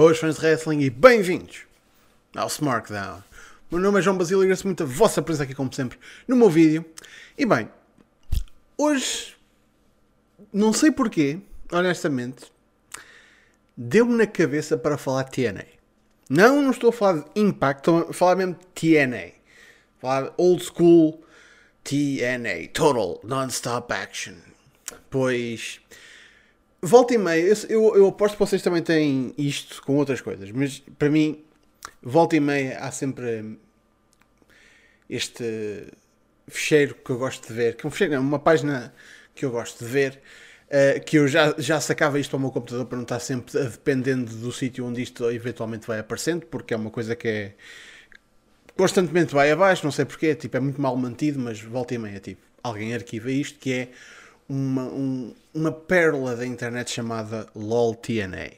Boas fãs de wrestling e bem-vindos ao SmackDown. O meu nome é João Basílio e agradeço muito a vossa presença aqui, como sempre, no meu vídeo. E bem, hoje, não sei porquê, honestamente, deu-me na cabeça para falar TNA. Não, não estou a falar de Impact, estou a falar mesmo de TNA. Falar old school TNA, Total Non-Stop Action. Pois volta e meia, eu, eu, eu, aposto que vocês também têm isto com outras coisas, mas para mim, volta e meia, há sempre este fecheiro que eu gosto de ver, que é um fecheiro, uma página que eu gosto de ver, uh, que eu já, já sacava isto para o meu computador para não estar sempre dependendo do sítio onde isto eventualmente vai aparecendo, porque é uma coisa que é constantemente vai abaixo, não sei porquê, tipo, é muito mal mantido, mas volta e meia, tipo, alguém arquiva isto, que é uma, um, uma pérola da internet chamada LOL-TNA,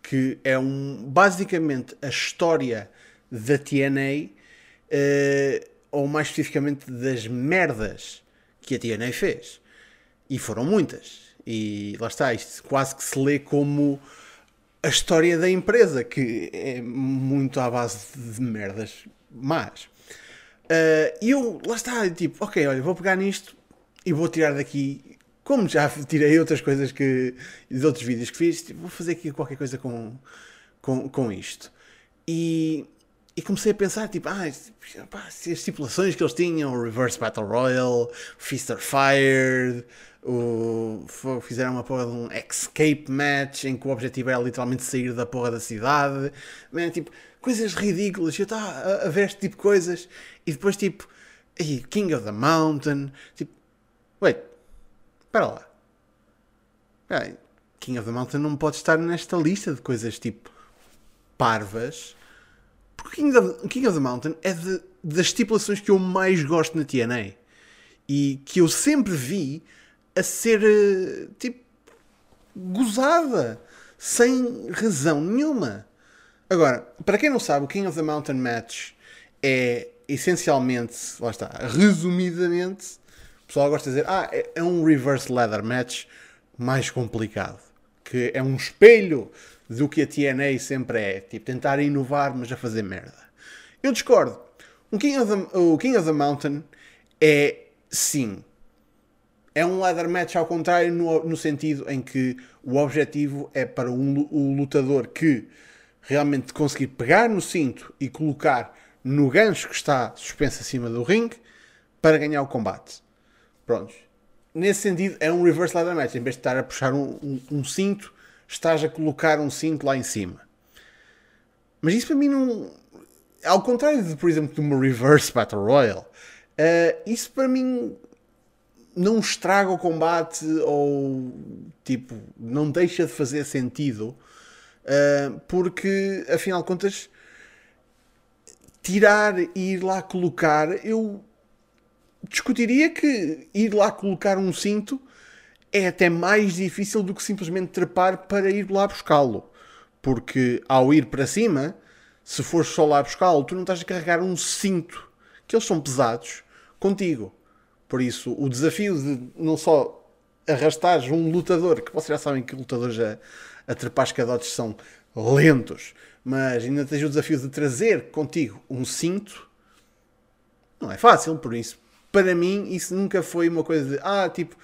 que é um, basicamente a história da TNA, uh, eh, ou mais especificamente das merdas que a TNA fez. E foram muitas. E lá está, isto quase que se lê como a história da empresa, que é muito à base de merdas más. Uh, e eu, lá está, tipo, ok, olha, vou pegar nisto e vou tirar daqui como já tirei outras coisas que de outros vídeos que fiz, tipo, vou fazer aqui qualquer coisa com, com, com isto. E, e comecei a pensar, tipo, ah, pá, as estipulações que eles tinham, o Reverse Battle Royale, Fister Fired, o, fizeram uma porra de um escape match em que o objetivo era literalmente sair da porra da cidade. Man, tipo, coisas ridículas. Eu estava a, a ver este tipo de coisas e depois, tipo, King of the Mountain, tipo, wait, Espera lá. Espera King of the Mountain não pode estar nesta lista de coisas tipo parvas. Porque King of, King of the Mountain é de, das estipulações que eu mais gosto na TNA. E que eu sempre vi a ser eh, tipo gozada. Sem razão nenhuma. Agora, para quem não sabe, o King of the Mountain Match é essencialmente, lá está, resumidamente, pessoal gosta de dizer, ah, é, é um reverse ladder match mais complicado. Que é um espelho do que a TNA sempre é. Tipo, tentar inovar, mas a fazer merda. Eu discordo. Um King of the, o King of the Mountain é, sim, é um ladder match ao contrário, no, no sentido em que o objetivo é para um, o lutador que realmente conseguir pegar no cinto e colocar no gancho que está suspenso acima do ringue para ganhar o combate. Prontos. Nesse sentido, é um reverse ladder match. Em vez de estar a puxar um, um, um, cinto, estás a colocar um cinto lá em cima. Mas isso para mim não. Ao contrário de, por exemplo, de uma reverse battle royale, uh, isso para mim não estraga o combate ou tipo não deixa de fazer sentido uh, porque afinal de contas tirar e ir lá colocar eu discutiria que ir lá colocar um cinto é até mais difícil do que simplesmente trepar para ir lá buscá-lo. Porque ao ir para cima, se fores só lá buscá-lo, tu não estás a carregar um cinto, que eles são pesados, contigo. Por isso, o desafio de não só arrastares um lutador, que vocês já sabem que lutadores a, a trepar escadotes são lentos, mas ainda tens o desafio de trazer contigo um cinto, não é fácil, por isso para mim, isso nunca foi uma coisa de, ah, tipo,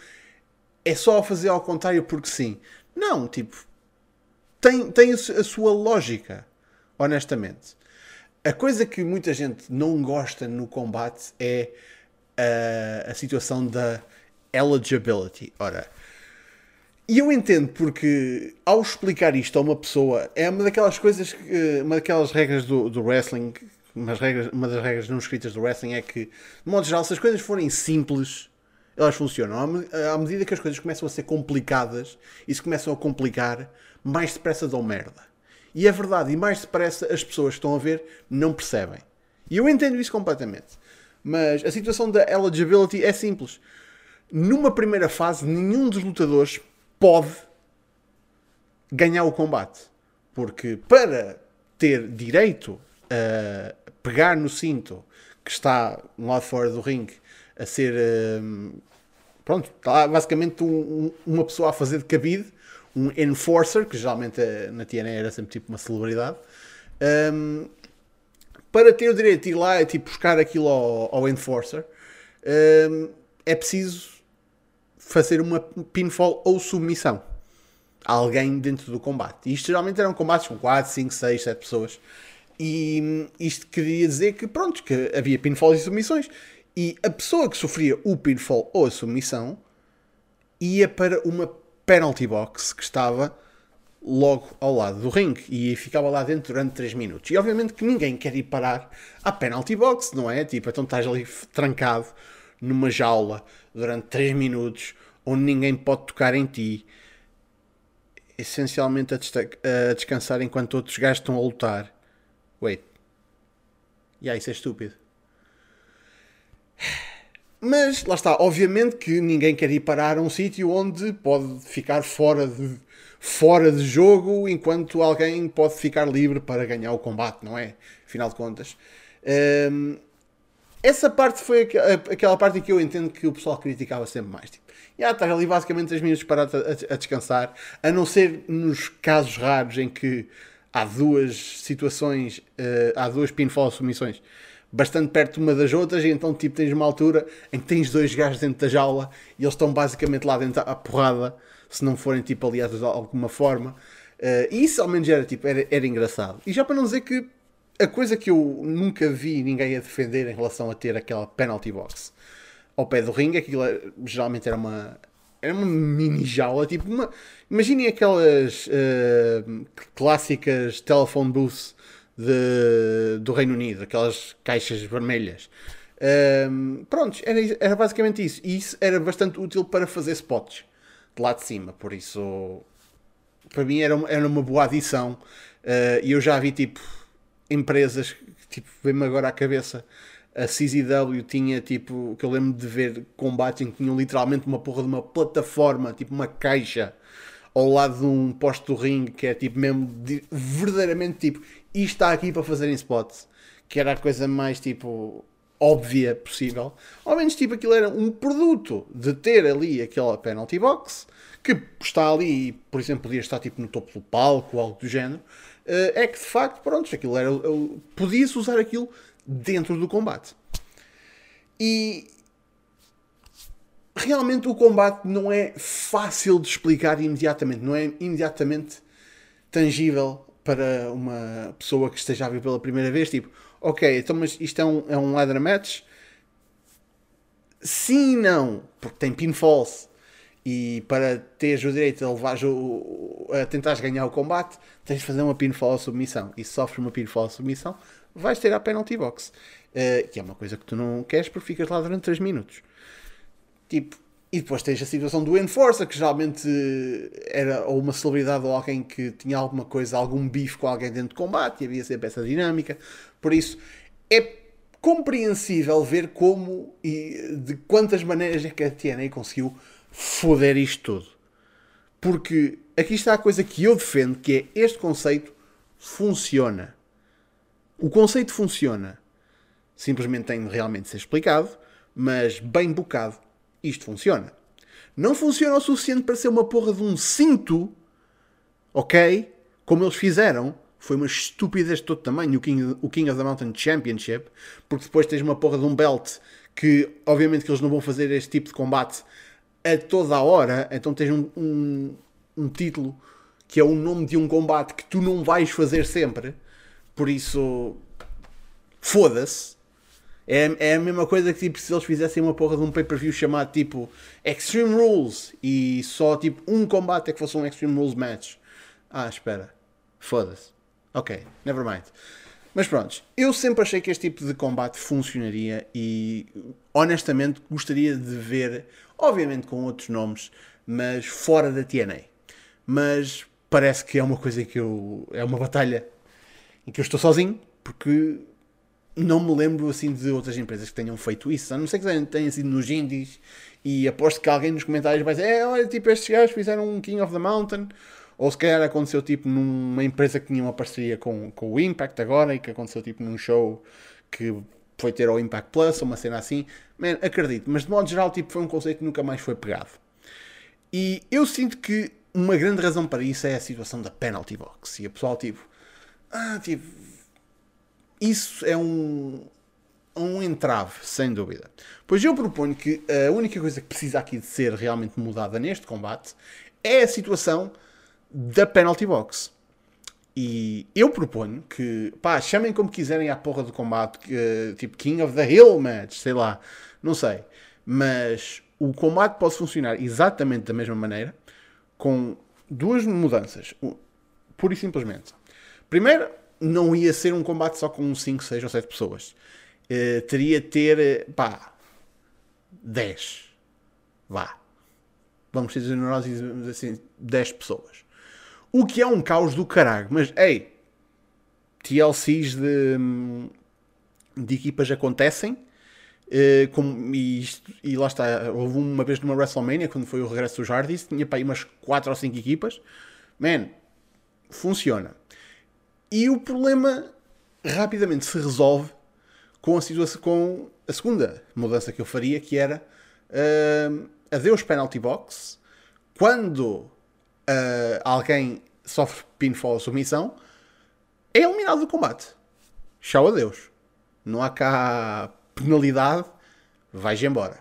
é só fazer ao contrário porque sim. Não, tipo, tem, tem a sua lógica, honestamente. A coisa que muita gente não gosta no combate é a, a situação da eligibility. Ora, e eu entendo porque ao explicar isto a uma pessoa é uma daquelas coisas, uma daquelas regras do, do wrestling umas regras, uma das regras não escritas do wrestling é que, de modo geral, se as coisas forem simples, elas funcionam. À medida que as coisas começam a ser complicadas e se começam a complicar, mais depressa dão merda. E é verdade, e mais depressa as pessoas que estão a ver não percebem. E eu entendo isso completamente. Mas a situação da eligibility é simples. Numa primeira fase, nenhum dos lutadores pode ganhar o combate. Porque para ter direito a pegar no cinto que está lá fora do ringue a ser. Um, pronto, está basicamente um, uma pessoa a fazer de cabide. um enforcer, que geralmente eh, na TNA era sempre tipo uma celebridade, um, para ter o direito de ir lá e tipo, buscar aquilo ao, ao enforcer, um, é preciso fazer uma pinfall ou submissão a alguém dentro do combate. E isto geralmente eram combates com 4, 5, 6, 7 pessoas. E isto queria dizer que, pronto, que havia pinfalls e submissões. E a pessoa que sofria o pinfall ou a submissão ia para uma penalty box que estava logo ao lado do ringue e ficava lá dentro durante 3 minutos. E obviamente que ninguém quer ir parar à penalty box, não é? Tipo, então estás ali trancado numa jaula durante 3 minutos onde ninguém pode tocar em ti, essencialmente a, a descansar enquanto outros gajos estão a lutar. Wait. E yeah, isso é estúpido. Mas lá está, obviamente que ninguém quer ir parar a um sítio onde pode ficar fora de, fora de jogo enquanto alguém pode ficar livre para ganhar o combate, não é? Afinal de contas. Um, essa parte foi aquela parte em que eu entendo que o pessoal criticava sempre mais. Tipo, já estás ali basicamente 3 minutos parado a, a, descansar, a não ser nos casos raros em que há duas situações, uh, há duas pinfall submissões bastante perto uma das outras, e então tipo tens uma altura em que tens dois gajos dentro da jaula e eles estão basicamente lá dentro à porrada, se não forem tipo aliados de alguma forma. Uh, e isso ao menos era tipo, era, era engraçado. E já para não dizer que a coisa que eu nunca vi ninguém a defender em relação a ter aquela penalty box ao pé do ringue, aquilo geralmente era uma era uma mini jaula, tipo uma, imaginem aquelas uh, clássicas telephone booths de, do Reino Unido, aquelas caixas vermelhas. Um, pronto, era, era basicamente isso. E isso era bastante útil para fazer spots de lá de cima. Por isso, para mim, era, era uma boa adição. Uh, e eu já vi tipo empresas, tipo, vem-me agora à cabeça. A CZW tinha tipo, que eu lembro de ver combates em que tinham literalmente uma porra de uma plataforma, tipo uma caixa ao lado de um posto do ringue que é tipo mesmo de, verdadeiramente tipo e está aqui para fazerem spots, que era a coisa mais tipo óbvia possível. Ao menos tipo aquilo era um produto de ter ali aquela penalty box que está ali e, por exemplo, podia estar tipo no topo do palco ou algo do género. Eh, é que de facto, pronto, aquilo era. Podia-se usar aquilo dentro do combate. E realmente o combate não é fácil de explicar imediatamente, não é imediatamente tangível para uma pessoa que esteja a ver pela primeira vez, tipo, ok, então mas isto é um, é um ladder match? Sim e não, porque tem pinfalls. E para teres o direito a levar a ganhar o combate, tens de fazer uma pinfall submissão. E se sofres uma pinfall submissão, vais ter a penalty box. Uh, que é uma coisa que tu não queres porque ficas lá durante 3 minutos. Tipo, e depois tens a situação do Enforcer, que geralmente era ou uma celebridade ou alguém que tinha alguma coisa, algum bife com alguém dentro de combate, e havia sempre essa dinâmica. Por isso, é compreensível ver como e de quantas maneiras é que a TNA conseguiu foder isto tudo. Porque aqui está a coisa que eu defendo, que é este conceito funciona. O conceito funciona. Simplesmente tem de realmente ser explicado, mas bem bocado isto funciona. Não funciona o suficiente para ser uma porra de um cinto, ok? Como eles fizeram. Foi uma estupidez de todo tamanho o King, o King of the Mountain Championship, porque depois tens uma porra de um belt que, obviamente, que eles não vão fazer este tipo de combate a toda a hora, então tens um, um, um título que é o nome de um combate que tu não vais fazer sempre, por isso foda-se. É, é a mesma coisa que tipo, se eles fizessem uma porra de um pay-per-view chamado tipo Extreme Rules e só tipo um combate é que fosse um Extreme Rules match. Ah, espera. Foda-se. Ok, never mind. Mas pronto, eu sempre achei que este tipo de combate funcionaria e honestamente gostaria de ver, obviamente com outros nomes, mas fora da TNA. Mas parece que é uma coisa que eu. é uma batalha em que eu estou sozinho, porque não me lembro assim de outras empresas que tenham feito isso. A não ser que tenha sido nos indies e aposto que alguém nos comentários vai dizer: é, olha, tipo, estes gajos fizeram um King of the Mountain. Ou se calhar aconteceu tipo numa empresa que tinha uma parceria com, com o Impact agora e que aconteceu tipo num show que foi ter ao Impact Plus ou uma cena assim. Man, acredito, mas de modo geral tipo, foi um conceito que nunca mais foi pegado. E eu sinto que uma grande razão para isso é a situação da penalty box. E a pessoal, tipo, ah, tipo, isso é um, um entrave, sem dúvida. Pois eu proponho que a única coisa que precisa aqui de ser realmente mudada neste combate é a situação da penalty box. E eu proponho que, pá, chamem como quiserem a porra do combate, uh, tipo King of the Hill match, sei lá, não sei. Mas o combate pode funcionar exatamente da mesma maneira, com duas mudanças. Pura e simplesmente. Primeiro, não ia ser um combate só com 5, 6 ou 7 pessoas. Uh, teria de ter, eh, pá, 10. Vá. Vamos ser generosos e assim, 10 pessoas. O que é um caos do caralho. Mas, ei, TLCs de, de equipas acontecem. Uh, como, e, isto, e, lá está, houve uma vez numa WrestleMania, quando foi o regresso dos Hardys, tinha para aí umas 4 ou 5 equipas. Man, funciona. E o problema rapidamente se resolve com a situação, com a segunda mudança que eu faria, que era uh, adeus penalty box. Quando uh, alguém sofre pinfall ou submissão, é eliminado do combate. Tchau, adeus. Não há cá penalidade, vais embora.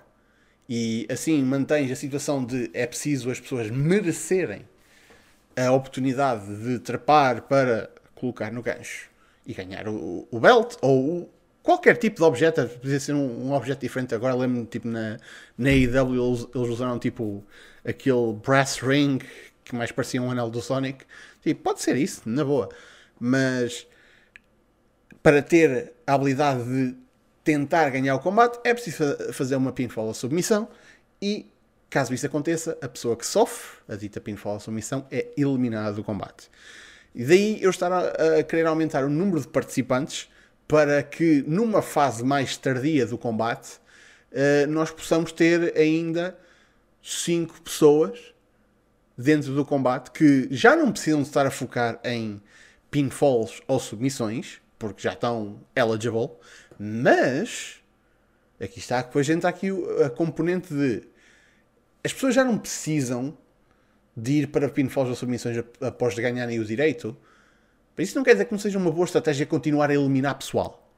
E assim mantens a situação de é preciso as pessoas merecerem a oportunidade de trepar para colocar no gancho e ganhar o, o belt ou qualquer tipo de objeto, podia ser um, um objeto diferente. Agora lembro-me, tipo, na, na AEW eles, eles usaram tipo aquele brass ring que mais parecia um anel do Sonic. Tipo, pode ser isso, na boa. Mas para ter a habilidade de tentar ganhar o combate, é preciso fazer uma pinfall ou submissão e caso isso aconteça, a pessoa que sofre a dita pinfall ou submissão é eliminada do combate. E daí eu estar a, a querer aumentar o número de participantes para que numa fase mais tardia do combate uh, nós possamos ter ainda 5 pessoas dentro do combate que já não precisam estar a focar em pinfalls ou submissões, porque já estão eligible, mas aqui está, depois entra aqui a componente de as pessoas já não precisam de ir para pinfalls ou submissões após ganharem o direito. Mas isso não quer dizer que não seja uma boa estratégia continuar a eliminar pessoal.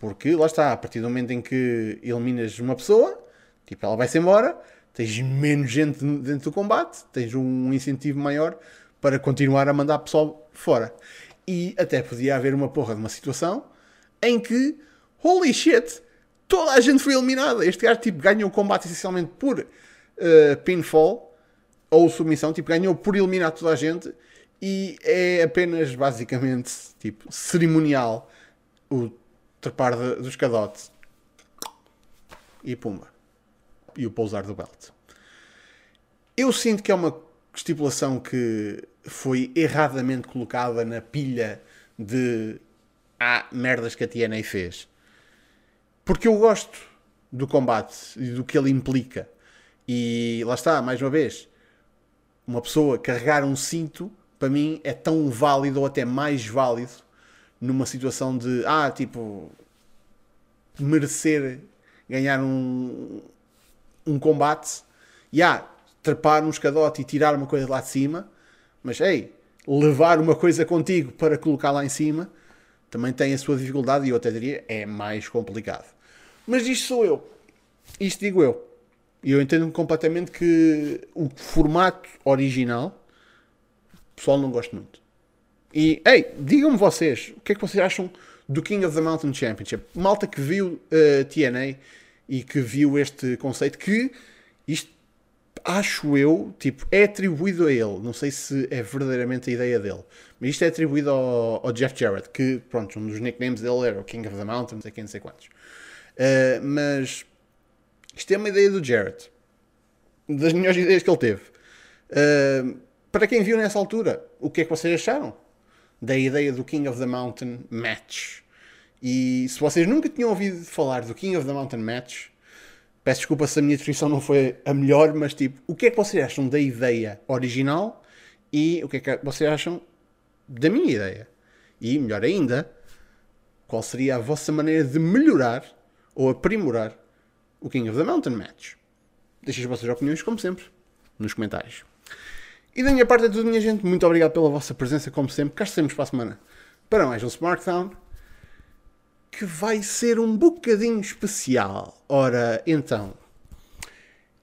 Porque lá está, a partir do momento em que eliminas uma pessoa, tipo, ela vai-se embora, tens menos gente dentro do combate, tens um incentivo maior para continuar a mandar pessoal fora. E até podia haver uma porra de uma situação em que, holy shit, toda a gente foi eliminada. Este gajo tipo, ganhou o combate essencialmente por uh, pinfall ou submissão, tipo, ganhou por eliminar toda a gente e é apenas basicamente tipo cerimonial o trepar de, do escadote e pumba e o pousar do belt. Eu sinto que é uma estipulação que foi erradamente colocada na pilha de ah, merdas que a TNA fez. Porque eu gosto do combate e do que ele implica. E lá está, mais uma vez, uma pessoa carregar um cinto, para mim, é tão válido ou até mais válido numa situação de, ah, tipo, merecer ganhar um, um combate e ah, trepar num escadote e tirar uma coisa lá de cima, mas ei, levar uma coisa contigo para colocar lá em cima também tem a sua dificuldade e eu até diria é mais complicado. Mas isto sou eu. Isto digo eu. E eu entendo completamente que o formato original o pessoal não gosta muito. E, ei, digam-me vocês, o que é que vocês acham do King of the Mountain Championship? Malta que viu uh, eh, TNA e que viu este conceito que isto acho eu, tipo, é atribuído a ele. Não sei se é verdadeiramente a ideia dele. Mas isto é atribuído ao, ao Jeff Jarrett, que, pronto, um dos nicknames dele era o King of the Mountain, não sei quem, não sei quantos. Uh, mas isto é uma ideia do Jarrett. Das melhores ideias que ele teve. Uh, para quem viu nessa altura, o que é que vocês acharam da ideia do King of the Mountain Match? E se vocês nunca tinham ouvido falar do King of the Mountain Match, peço desculpa se a minha descrição não foi a melhor, mas tipo, o que é que vocês acham da ideia original e o que é que vocês acham da minha ideia? E melhor ainda, qual seria a vossa maneira de melhorar ou aprimorar o King of the Mountain Match? Deixem as vossas opiniões, como sempre, nos comentários. E da minha parte é tudo, minha gente. Muito obrigado pela vossa presença, como sempre. Cá estaremos para a semana para mais um Smartdown que vai ser um bocadinho especial. Ora, então,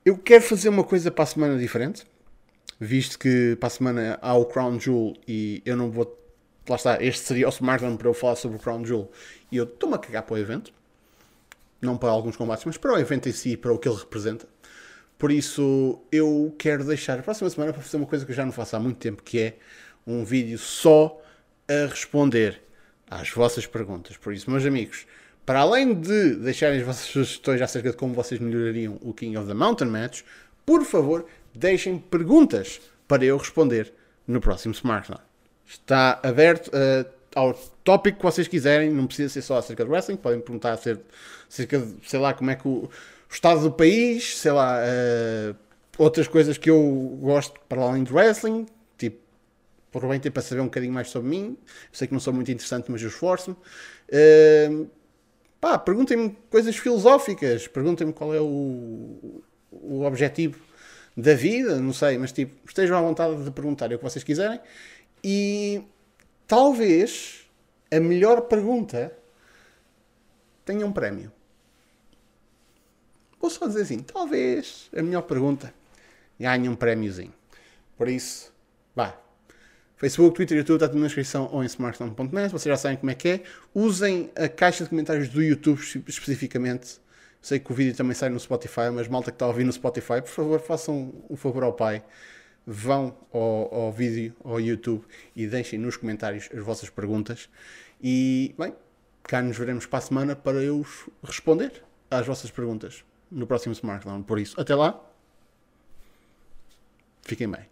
eu quero fazer uma coisa para a semana diferente, visto que para a semana há o Crown Jewel e eu não vou. Lá está, este seria o Smartdown para eu falar sobre o Crown Jewel e eu estou-me a cagar para o evento, não para alguns combates, mas para o evento em si, para o que ele representa. Por isso, eu quero deixar a próxima semana para fazer uma coisa que eu já não faço há muito tempo, que é um vídeo só a responder às vossas perguntas. Por isso, meus amigos, para além de deixarem as vossas sugestões acerca de como vocês melhorariam o King of the Mountain Match, por favor, deixem perguntas para eu responder no próximo Smartdown. Está aberto uh, ao tópico que vocês quiserem, não precisa ser só acerca do wrestling, podem perguntar acerca de, sei lá, como é que o o estado do país, sei lá, uh, outras coisas que eu gosto para além do wrestling, aproveitem para saber um bocadinho mais sobre mim. Sei que não sou muito interessante, mas eu esforço-me. Uh, pá, perguntem-me coisas filosóficas, perguntem-me qual é o, o objetivo da vida, não sei, mas tipo, estejam à vontade de perguntar o que vocês quiserem. E talvez a melhor pergunta tenha um prémio. Vou só dizer assim, talvez a melhor pergunta ganhe um prémiozinho. Por isso, vá. Facebook, Twitter, YouTube, está tudo na descrição ou em smartphone.net. Vocês já sabem como é que é. Usem a caixa de comentários do YouTube especificamente. Sei que o vídeo também sai no Spotify, mas malta que está a ouvir no Spotify, por favor, façam um favor ao pai. Vão ao, ao vídeo, ao YouTube e deixem nos comentários as vossas perguntas. E, bem, cá nos veremos para a semana para eu responder às vossas perguntas no próximo Smartdown. Por isso, até lá, fiquem bem.